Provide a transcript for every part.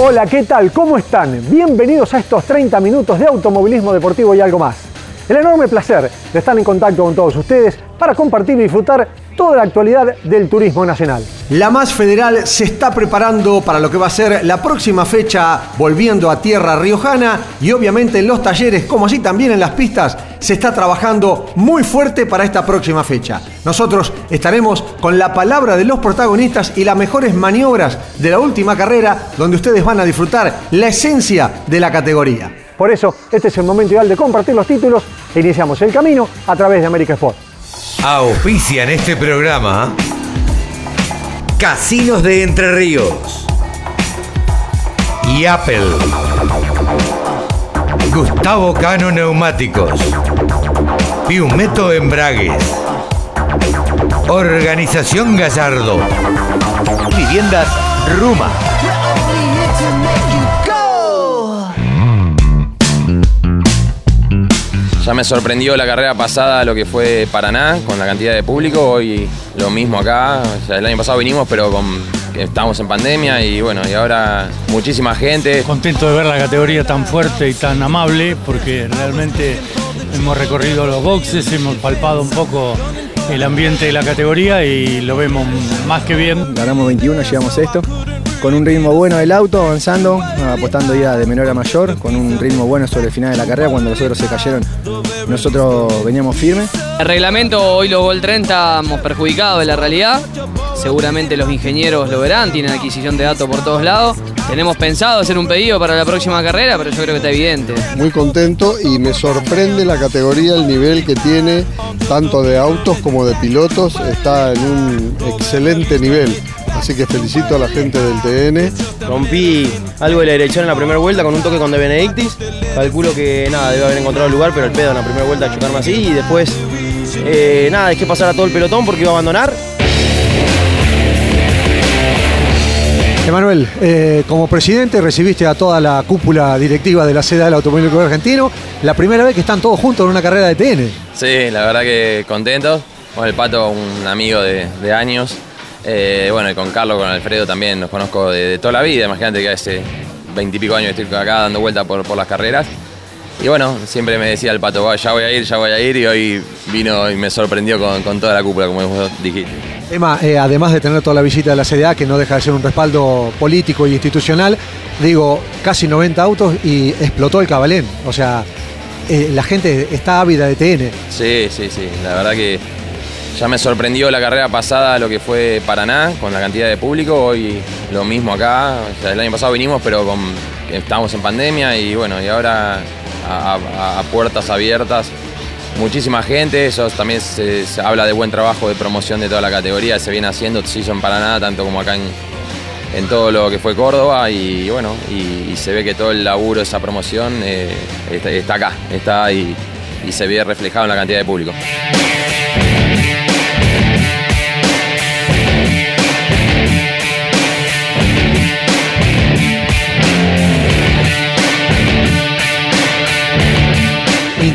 Hola, ¿qué tal? ¿Cómo están? Bienvenidos a estos 30 minutos de automovilismo deportivo y algo más. El enorme placer de estar en contacto con todos ustedes para compartir y disfrutar toda la actualidad del turismo nacional. La Más Federal se está preparando para lo que va a ser la próxima fecha volviendo a tierra riojana y obviamente en los talleres como así también en las pistas se está trabajando muy fuerte para esta próxima fecha. Nosotros estaremos con la palabra de los protagonistas y las mejores maniobras de la última carrera donde ustedes van a disfrutar la esencia de la categoría. Por eso, este es el momento ideal de compartir los títulos e iniciamos el camino a través de América Sport. Auspician este programa Casinos de Entre Ríos y Apple. Gustavo Cano Neumáticos. Piumeto Embragues. Organización Gallardo. Viviendas Ruma. Ya me sorprendió la carrera pasada lo que fue Paraná con la cantidad de público. Hoy lo mismo acá. O sea, el año pasado vinimos, pero con, estábamos en pandemia y bueno, y ahora muchísima gente. Contento de ver la categoría tan fuerte y tan amable porque realmente hemos recorrido los boxes, hemos palpado un poco el ambiente de la categoría y lo vemos más que bien. Ganamos 21, llegamos a esto. Con un ritmo bueno del auto, avanzando, apostando ya de menor a mayor, con un ritmo bueno sobre el final de la carrera, cuando los otros se cayeron, nosotros veníamos firmes. El reglamento, hoy los Gol 30 hemos perjudicado de la realidad. Seguramente los ingenieros lo verán, tienen adquisición de datos por todos lados. Tenemos pensado hacer un pedido para la próxima carrera, pero yo creo que está evidente. Muy contento y me sorprende la categoría, el nivel que tiene, tanto de autos como de pilotos, está en un excelente nivel. Así que felicito a la gente del TN. Rompí algo de la dirección en la primera vuelta con un toque con De Benedictis. Calculo que nada, debe haber encontrado el lugar, pero el pedo en la primera vuelta chocarme así y después eh, nada, dejé pasar a todo el pelotón porque iba a abandonar. Emanuel, eh, como presidente recibiste a toda la cúpula directiva de la sede del Automóvil Club Argentino. La primera vez que están todos juntos en una carrera de TN. Sí, la verdad que contentos. Con el Pato, un amigo de, de años. Eh, bueno, y con Carlos, con Alfredo también nos conozco de, de toda la vida. Imagínate que hace veintipico años estoy acá dando vueltas por, por las carreras. Y bueno, siempre me decía el pato, "Va, ya voy a ir, ya voy a ir, y hoy vino y me sorprendió con, con toda la cúpula, como vos dijiste. Emma, eh, además de tener toda la visita de la CDA, que no deja de ser un respaldo político y institucional, digo, casi 90 autos y explotó el Cabalén. O sea, eh, la gente está ávida de TN. Sí, sí, sí, la verdad que ya me sorprendió la carrera pasada lo que fue Paraná, con la cantidad de público. Hoy lo mismo acá. El año pasado vinimos, pero estábamos en pandemia y bueno, y ahora a, puertas abiertas. Muchísima gente, eso también se, habla de buen trabajo de promoción de toda la categoría, se viene haciendo, se hizo en Paraná, tanto como acá en, en todo lo que fue Córdoba y bueno, y, se ve que todo el laburo, esa promoción eh, está, está acá, está y, y se ve reflejado en la cantidad de público.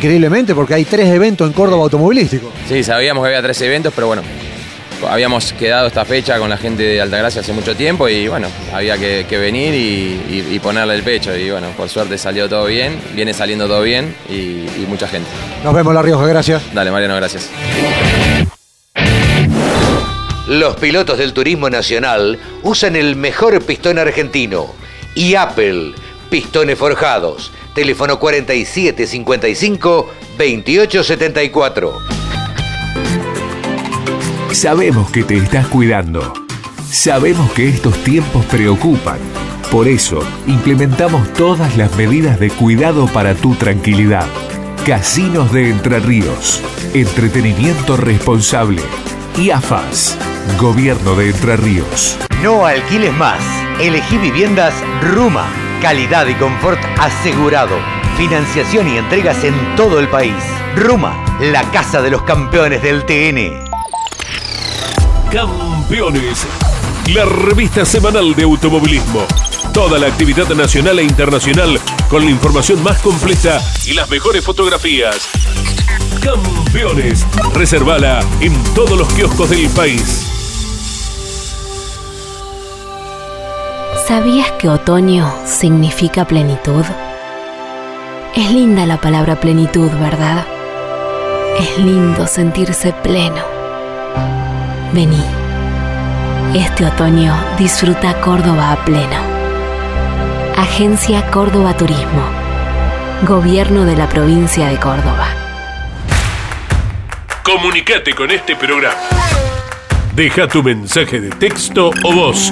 Increíblemente, porque hay tres eventos en Córdoba automovilístico. Sí, sabíamos que había tres eventos, pero bueno, habíamos quedado esta fecha con la gente de Altagracia hace mucho tiempo y bueno, había que, que venir y, y- y ponerle el pecho y bueno, por suerte salió todo bien, viene saliendo todo bien y, y mucha gente. Nos vemos, La Rioja, gracias. Dale, Mariano, gracias. Los pilotos del turismo nacional usan el mejor pistón argentino. Y Apple, pistones forjados. Teléfono 4755 2874. Sabemos que te estás cuidando. Sabemos que estos tiempos preocupan. Por eso, implementamos todas las medidas de cuidado para tu tranquilidad. Casinos de Entre Ríos. Entretenimiento responsable. Y AFAS. Gobierno de Entre Ríos. No alquiles más. Elegí viviendas Ruma. Calidad y confort asegurado. Financiación y entregas en todo el país. Ruma, la casa de los campeones del TN. Campeones, la revista semanal de automovilismo. Toda la actividad nacional e internacional con la información más completa y las mejores fotografías. Campeones, reservala en todos los kioscos del país. ¿Sabías que otoño significa plenitud? Es linda la palabra plenitud, ¿verdad? Es lindo sentirse pleno. Vení. Este otoño disfruta Córdoba a pleno. Agencia Córdoba Turismo. Gobierno de la provincia de Córdoba. Comunicate con este programa. Deja tu mensaje de texto o voz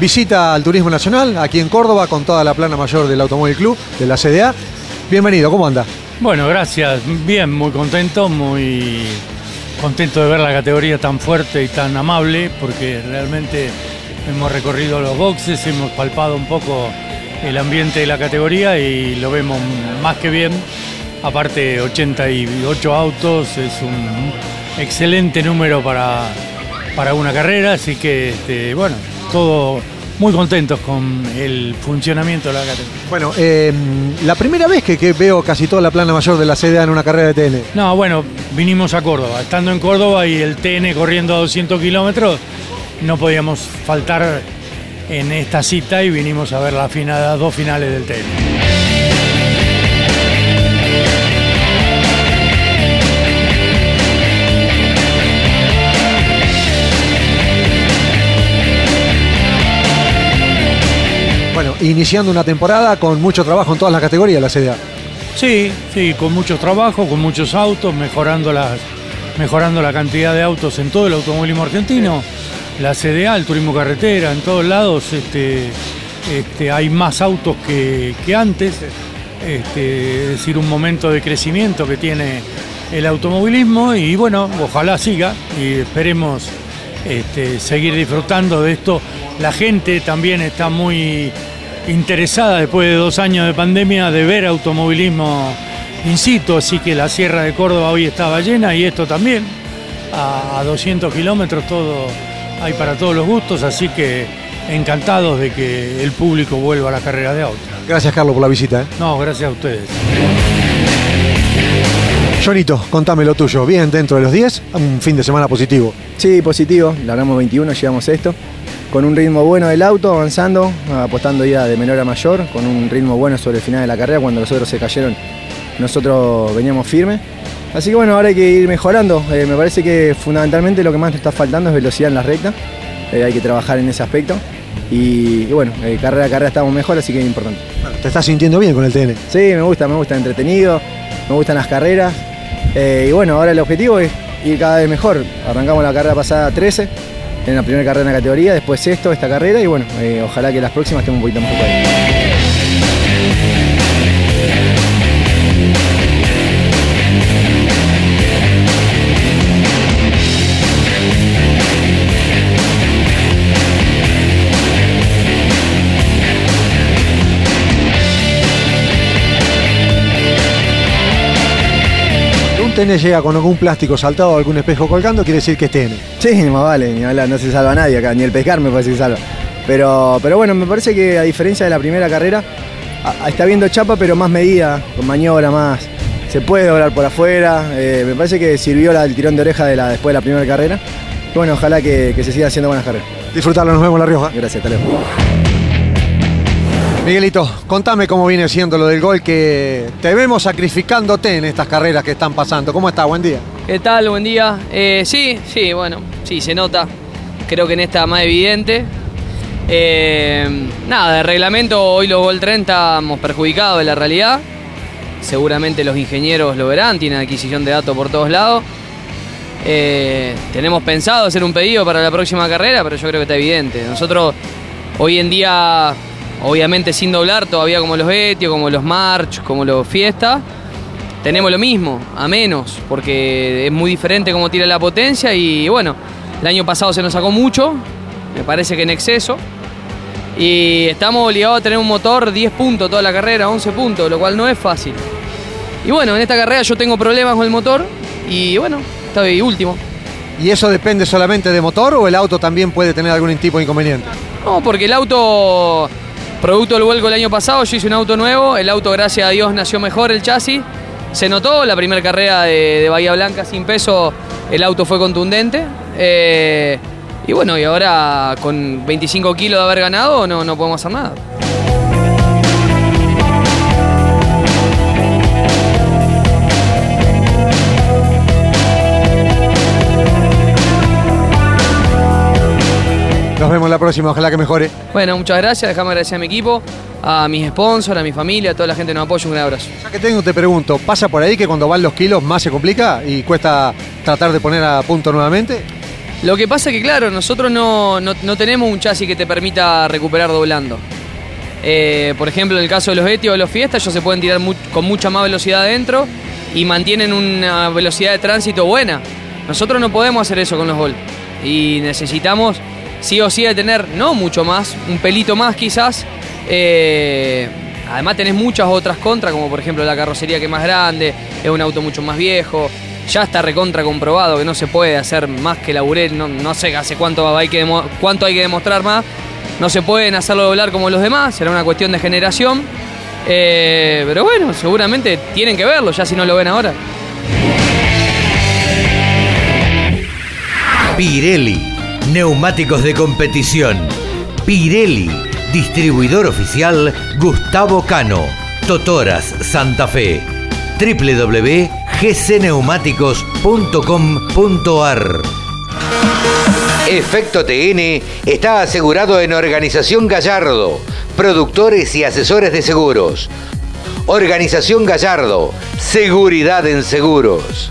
visita al Turismo Nacional aquí en Córdoba con toda la plana mayor del Automóvil Club, de la CDA. Bienvenido, ¿cómo anda? Bueno, gracias. Bien, muy contento, muy contento de ver la categoría tan fuerte y tan amable, porque realmente hemos recorrido los boxes, hemos palpado un poco el ambiente de la categoría y lo vemos más que bien. Aparte, 88 autos es un excelente número para, para una carrera, así que, este, bueno, todo muy contentos con el funcionamiento de la categoría. Bueno, eh, la primera vez que, que veo casi toda la plana mayor de la CDA en una carrera de TN. No, bueno, vinimos a Córdoba. Estando en Córdoba y el TN corriendo a 200 kilómetros, no podíamos faltar en esta cita y vinimos a ver la final, las dos finales del TN. Bueno, iniciando una temporada con mucho trabajo en todas las categorías la CDA. Sí, sí, con mucho trabajo, con muchos autos, mejorando, las, mejorando la cantidad de autos en todo el automovilismo argentino. La CDA, el turismo carretera, en todos lados este, este, hay más autos que, que antes. Este, es decir, un momento de crecimiento que tiene el automovilismo y bueno, ojalá siga y esperemos este, seguir disfrutando de esto. La gente también está muy interesada después de dos años de pandemia de ver automovilismo in situ, así que la Sierra de Córdoba hoy estaba llena y esto también. A, a 200 kilómetros todo hay para todos los gustos, así que encantados de que el público vuelva a la carrera de autos. Gracias, Carlos, por la visita. ¿eh? No, gracias a ustedes. Jonito, contame lo tuyo. Bien, dentro de los 10, un fin de semana positivo. Sí, positivo. Largamos 21, llegamos esto. Con un ritmo bueno del auto, avanzando, apostando ya de menor a mayor, con un ritmo bueno sobre el final de la carrera. Cuando los otros se cayeron, nosotros veníamos firmes. Así que bueno, ahora hay que ir mejorando. Eh, me parece que fundamentalmente lo que más nos está faltando es velocidad en la recta. Eh, hay que trabajar en ese aspecto. Y, y bueno, eh, carrera a carrera estamos mejor, así que es importante. ¿Te estás sintiendo bien con el TN? Sí, me gusta, me gusta, entretenido, me gustan las carreras. Y bueno, ahora el objetivo es ir cada vez mejor. Arrancamos la carrera pasada 13, en la primera carrera en la categoría, después sexto esta carrera y bueno, eh, ojalá que las próximas estemos un poquito más preparados. TN llega con algún plástico saltado o algún espejo colgando, quiere decir que es TN. Sí, más vale, ni hablar, no se salva nadie acá, ni el pescar me parece que salva. Pero, pero bueno, me parece que a diferencia de la primera carrera, a- a- está viendo chapa, pero más medida, con maniobra más. Se puede doblar por afuera. eh, me parece que sirvió la- el tirón de oreja de la, después de la primera carrera. Y bueno, ojalá que, que se siga haciendo buenas carreras. Disfrutarlo, nos vemos en La Rioja. Gracias, hasta luego. Miguelito, contame cómo viene siendo lo del gol que te vemos sacrificándote en estas carreras que están pasando. ¿Cómo está? Buen día. ¿Qué tal? Buen día. Eh, sí, sí, bueno, sí, se nota. Creo que en esta más evidente. Eh, nada, de reglamento hoy los Gol 30 hemos perjudicado en la realidad. seguramente los ingenieros lo verán, tienen adquisición de datos por todos lados. Eh, tenemos pensado hacer un pedido para la próxima carrera, pero yo creo que está evidente. Nosotros hoy en día, obviamente sin doblar, todavía como los Etio, como los March, como los Fiesta, tenemos lo mismo, a menos, porque es muy diferente cómo tira la potencia y bueno, el año pasado se nos sacó mucho, me parece que en exceso. Y estamos obligados a tener un motor 10 puntos toda la carrera, 11 puntos, lo cual no es fácil. Y bueno, en esta carrera yo tengo problemas con el motor y bueno, estoy último. ¿Y eso depende solamente de motor o el auto también puede tener algún tipo de inconveniente? No, porque el auto, producto del vuelco el año pasado, yo hice un auto nuevo, el auto gracias a Dios nació mejor el chasis, se notó la primera carrera de, Bahía Blanca sin peso, el auto fue contundente. Eh, y bueno, y ahora con 25 kilos de haber ganado no, no podemos hacer nada. Próxima, ojalá que mejore. Bueno, muchas gracias, déjame agradecer a mi equipo, a mis sponsors, a mi familia, a toda la gente que nos apoya, un gran abrazo. Ya que tengo, te pregunto, ¿pasa por ahí que cuando van los kilos más se complica y cuesta tratar de poner a punto nuevamente? Lo que pasa es que, claro, nosotros no, no- no tenemos un chasis que te permita recuperar doblando. Eh, por ejemplo, en el caso de los Etios o los Fiesta, ellos se pueden tirar con mucha más velocidad adentro y mantienen una velocidad de tránsito buena. Nosotros no podemos hacer eso con los Gol. Y necesitamos, sí o sí, de tener, no mucho más, un pelito más quizás. Eh, además tenés muchas otras contras, como por ejemplo la carrocería que es más grande, es un auto mucho más viejo. Ya está recontra comprobado que no se puede hacer más que laburar, no, no sé hace cuánto hay, que cuánto hay que demostrar más. No se pueden hacerlo doblar como los demás, será una cuestión de generación. Eh, pero bueno, seguramente tienen que verlo, ya si no lo ven ahora. Pirelli, neumáticos de competición. Pirelli, distribuidor oficial Gustavo Cano, Totoras, Santa Fe. www.gcneumáticos.com.ar Efecto TN está asegurado en Organización Gallardo, productores y asesores de seguros. Organización Gallardo, seguridad en seguros.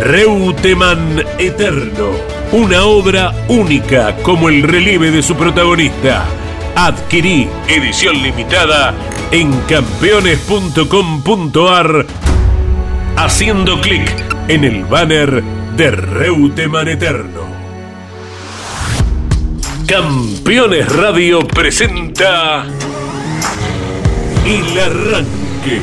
Reutemann Eterno, una obra única como el relieve de su protagonista. Adquirí edición limitada en campeones.com.ar haciendo clic en el banner de Reutemann Eterno. Campeones Radio presenta El Arranque.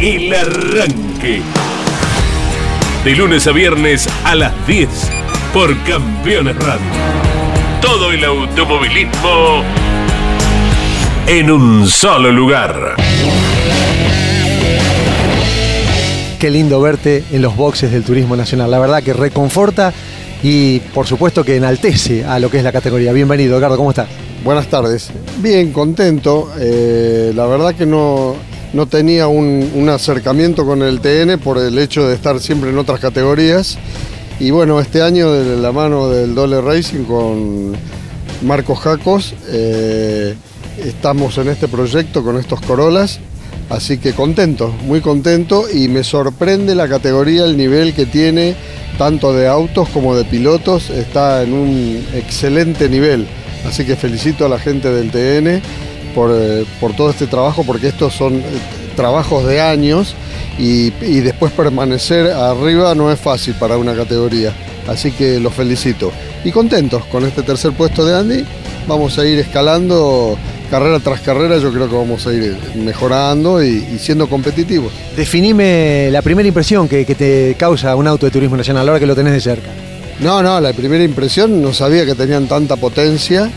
El Arranque. De lunes a viernes a las 10 por Campeones Radio todo el automovilismo en un solo lugar. Qué lindo verte en los boxes del Turismo Nacional. La verdad que reconforta y por supuesto que enaltece a lo que es la categoría. Bienvenido, Edgardo, ¿cómo estás? Buenas tardes. Bien, contento. Eh, la verdad que no, no tenía un, acercamiento con el TN por el hecho de estar siempre en otras categorías. Y bueno, este año de la mano del Dole Racing con Marcos Jacos, eh, estamos en este proyecto con estos Corolas, así que contento, muy contento. Y me sorprende la categoría, el nivel que tiene tanto de autos como de pilotos, está en un excelente nivel, así que felicito a la gente del TN por, eh, por todo este trabajo, porque estos son eh, trabajos de años y, y después permanecer arriba no es fácil para una categoría. Así que los felicito. Y contentos con este tercer puesto de Andy. Vamos a ir escalando carrera tras carrera. Yo creo que vamos a ir mejorando y, y siendo competitivos. Definime la primera impresión que, que te causa un auto de turismo nacional ahora que lo tenés de cerca. No, no, la primera impresión no sabía que tenían tanta potencia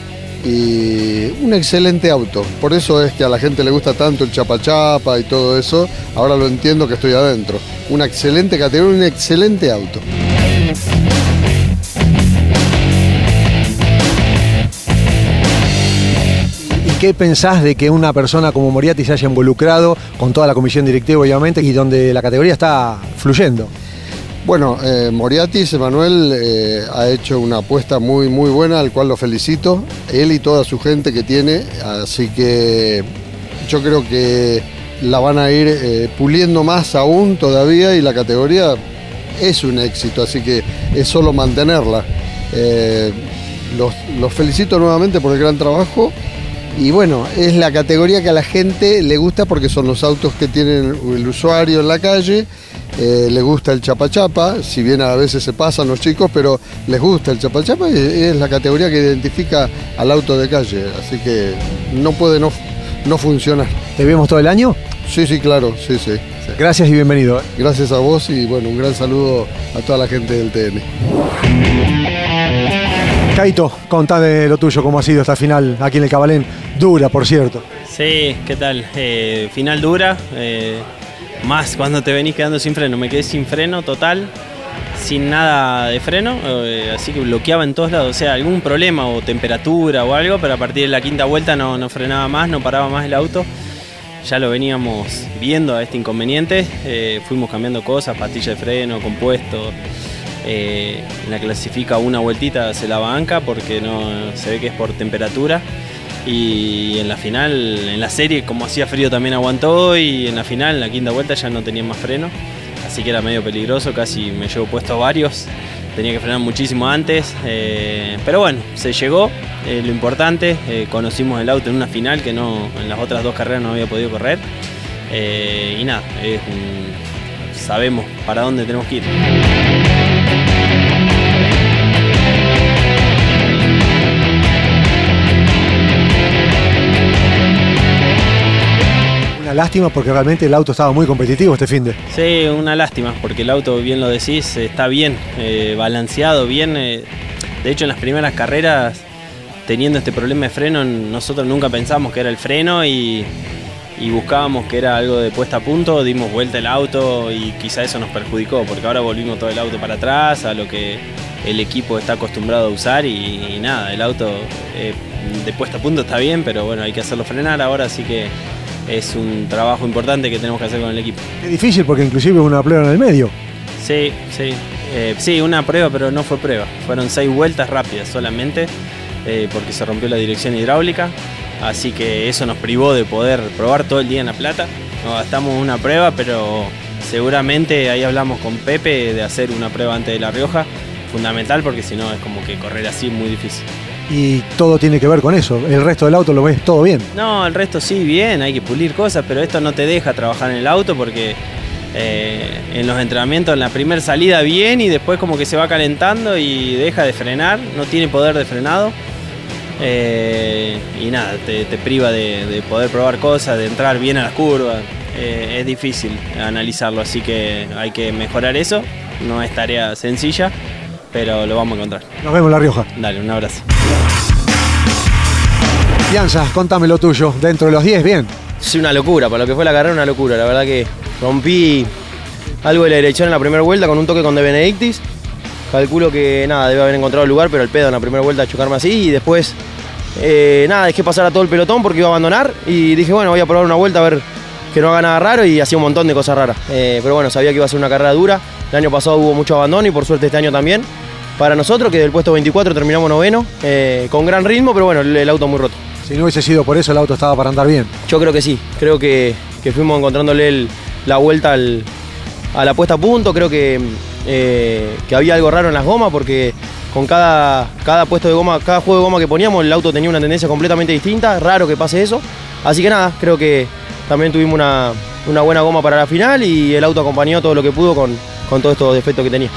y un excelente auto. Por eso es que a la gente le gusta tanto el chapa chapa y todo eso. Ahora lo entiendo que estoy adentro. Una excelente categoría, un excelente auto. ¿Y qué pensás de que una persona como Moriarty se haya involucrado con toda la comisión directiva, obviamente, y donde la categoría está fluyendo? Bueno, eh, Moriatis, Emanuel, eh, ha hecho una apuesta muy, muy buena, al cual lo felicito, él y toda su gente que tiene, así que yo creo que la van a ir eh, puliendo más aún todavía y la categoría es un éxito, así que es solo mantenerla. Los, los felicito nuevamente por el gran trabajo y bueno, es la categoría que a la gente le gusta porque son los autos que tienen el usuario en la calle. Eh, le gusta el chapa chapa, si bien a veces se pasan los chicos, pero les gusta el chapa chapa y es la categoría que identifica al auto de calle. Así que no puede no, no funcionar. ¿Te vemos todo el año? Sí, sí, claro, sí, sí. Gracias y bienvenido. Gracias a vos y bueno, un gran saludo a toda la gente del TN. Caito, contame lo tuyo, cómo ha sido esta final aquí en el Cabalén. Dura, por cierto. Sí, ¿qué tal? Eh, final dura, eh, más cuando te venís quedando sin freno. Me quedé sin freno total, sin nada de freno, eh, así que bloqueaba en todos lados. O sea, algún problema o temperatura o algo, pero a partir de la quinta vuelta no, no frenaba más, no paraba más el auto. Ya lo veníamos viendo a este inconveniente, eh, fuimos cambiando cosas, pastilla de freno, compuesto. Eh, la clasifica una vueltita se la banca porque no se ve que es por temperatura y en la final, en la serie como hacía frío también aguantó. Y en la final, en la quinta vuelta ya no tenía más freno, así que era medio peligroso, casi me llevo puesto varios, tenía que frenar muchísimo antes, eh, pero bueno, se llegó, eh, lo importante, eh, conocimos el auto en una final que no, en las otras dos carreras no había podido correr. Y nada, sabemos para dónde tenemos que ir. Lástima porque realmente el auto estaba muy competitivo este fin de. Sí, una lástima, porque el auto, bien lo decís, está bien, eh, balanceado, bien. eh, de hecho, en las primeras carreras, teniendo este problema de freno, nosotros nunca pensamos que era el freno y, buscábamos que era algo de puesta a punto, dimos vuelta el auto y quizá eso nos perjudicó, porque ahora volvimos todo el auto para atrás, a lo que el equipo está acostumbrado a usar y, y nada, el auto eh, de puesta a punto está bien, pero bueno, hay que hacerlo frenar ahora, así que es un trabajo importante que tenemos que hacer con el equipo. Es difícil porque inclusive hubo una prueba en el medio. Sí, sí. Eh, sí, una prueba, pero no fue prueba. Fueron seis vueltas rápidas solamente, eh, porque se rompió la dirección hidráulica. Así que eso nos privó de poder probar todo el día en La Plata. Nos gastamos una prueba, pero seguramente ahí hablamos con Pepe de hacer una prueba antes de La Rioja. Fundamental porque si no es como que correr así es muy difícil. Y todo tiene que ver con eso. El resto del auto lo ves todo bien. No, el resto sí, bien, hay que pulir cosas, pero esto no te deja trabajar en el auto porque eh, en los entrenamientos, en la primera salida bien y después como que se va calentando y deja de frenar, no tiene poder de frenado. Eh, y nada, te, te priva de, de poder probar cosas, de entrar bien a las curvas. Eh, es difícil analizarlo, así que hay que mejorar eso. No es tarea sencilla, pero lo vamos a encontrar. Nos vemos en La Rioja. Dale, un abrazo. Fianza, contame lo tuyo. Dentro de los 10, bien. Es una locura, para lo que fue la carrera, una locura. La verdad que rompí algo de la dirección en la primera vuelta con un toque con De Benedictis. Calculo que nada, debe haber encontrado el lugar, pero el pedo en la primera vuelta chocarme así y después eh, nada, dejé pasar a todo el pelotón porque iba a abandonar y dije, bueno, voy a probar una vuelta a ver que no haga nada raro y hacía un montón de cosas raras. Eh, pero bueno, sabía que iba a ser una carrera dura. El año pasado hubo mucho abandono y por suerte este año también. Para nosotros, que del puesto 24 terminamos noveno, eh, con gran ritmo, pero bueno, el auto muy roto. Si no hubiese sido por eso, el auto estaba para andar bien. Yo creo que sí, creo que, que fuimos encontrándole la vuelta al- a la puesta a punto, creo que, eh, que había algo raro en las gomas porque con cada, cada puesto de goma, cada juego de goma que poníamos el auto tenía una tendencia completamente distinta, raro que pase eso. Así que nada, creo que también tuvimos una, una buena goma para la final y el auto acompañó todo lo que pudo con, con todos estos defectos que tenía.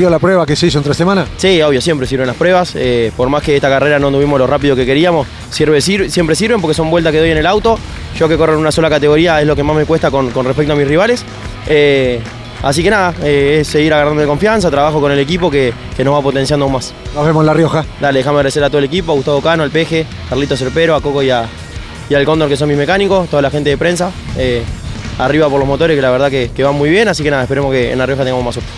¿Vio la prueba que se hizo en tres semanas? Sí, obvio, siempre sirven las pruebas. eh, por más que esta carrera no tuvimos lo rápido que queríamos, sirve, sir- siempre sirven porque son vueltas que doy en el auto. Yo que corro en una sola categoría es lo que más me cuesta con, con respecto a mis rivales. Eh, así que nada, eh, es seguir agarrando de confianza, trabajo con el equipo que, que nos va potenciando aún más. Nos vemos en La Rioja. Dale, déjame agradecer a todo el equipo, a Gustavo Cano, al Peje, Carlito Cerpero, a Coco y, a- y al Cóndor que son mis mecánicos, toda la gente de prensa. arriba por los motores que la verdad que, que van muy bien, así que nada, esperemos que en La Rioja tengamos más suerte.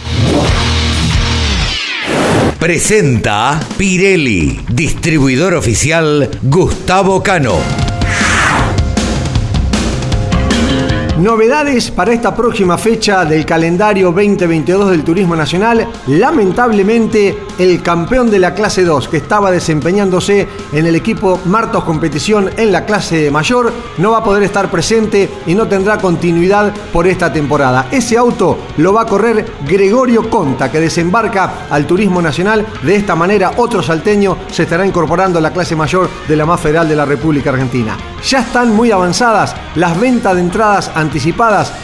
Presenta Pirelli, distribuidor oficial Gustavo Cano. Novedades para esta próxima fecha del calendario 2022 del Turismo Nacional. Lamentablemente, el campeón de la clase 2, que estaba desempeñándose en el equipo Martos Competición en la clase mayor, no va a poder estar presente y no tendrá continuidad por esta temporada. Ese auto lo va a correr Gregorio Conta, que desembarca al Turismo Nacional. De esta manera, otro salteño se estará incorporando a la clase mayor de la más federal de la República Argentina. Ya están muy avanzadas las ventas de entradas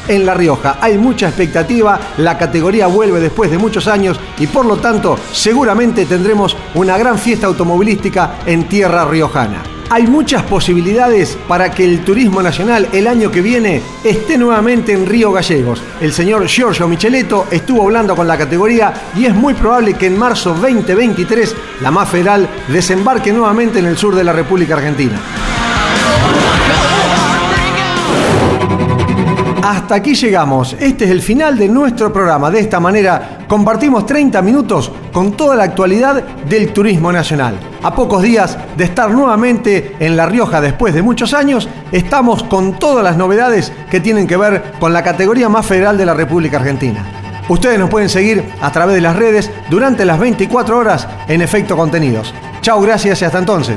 en La Rioja. Hay mucha expectativa, la categoría vuelve después de muchos años y por lo tanto seguramente tendremos una gran fiesta automovilística en tierra riojana. Hay muchas posibilidades para que el turismo nacional el año que viene esté nuevamente en Río Gallegos. El señor Giorgio Micheletto estuvo hablando con la categoría y es muy probable que en marzo 2023 la más federal desembarque nuevamente en el sur de la República Argentina. Hasta aquí llegamos. Este es el final de nuestro programa. De esta manera compartimos 30 minutos con toda la actualidad del turismo nacional. A pocos días de estar nuevamente en La Rioja después de muchos años, estamos con todas las novedades que tienen que ver con la categoría más federal de la República Argentina. Ustedes nos pueden seguir a través de las redes durante las 24 horas en Efecto Contenidos. Chao, gracias y hasta entonces.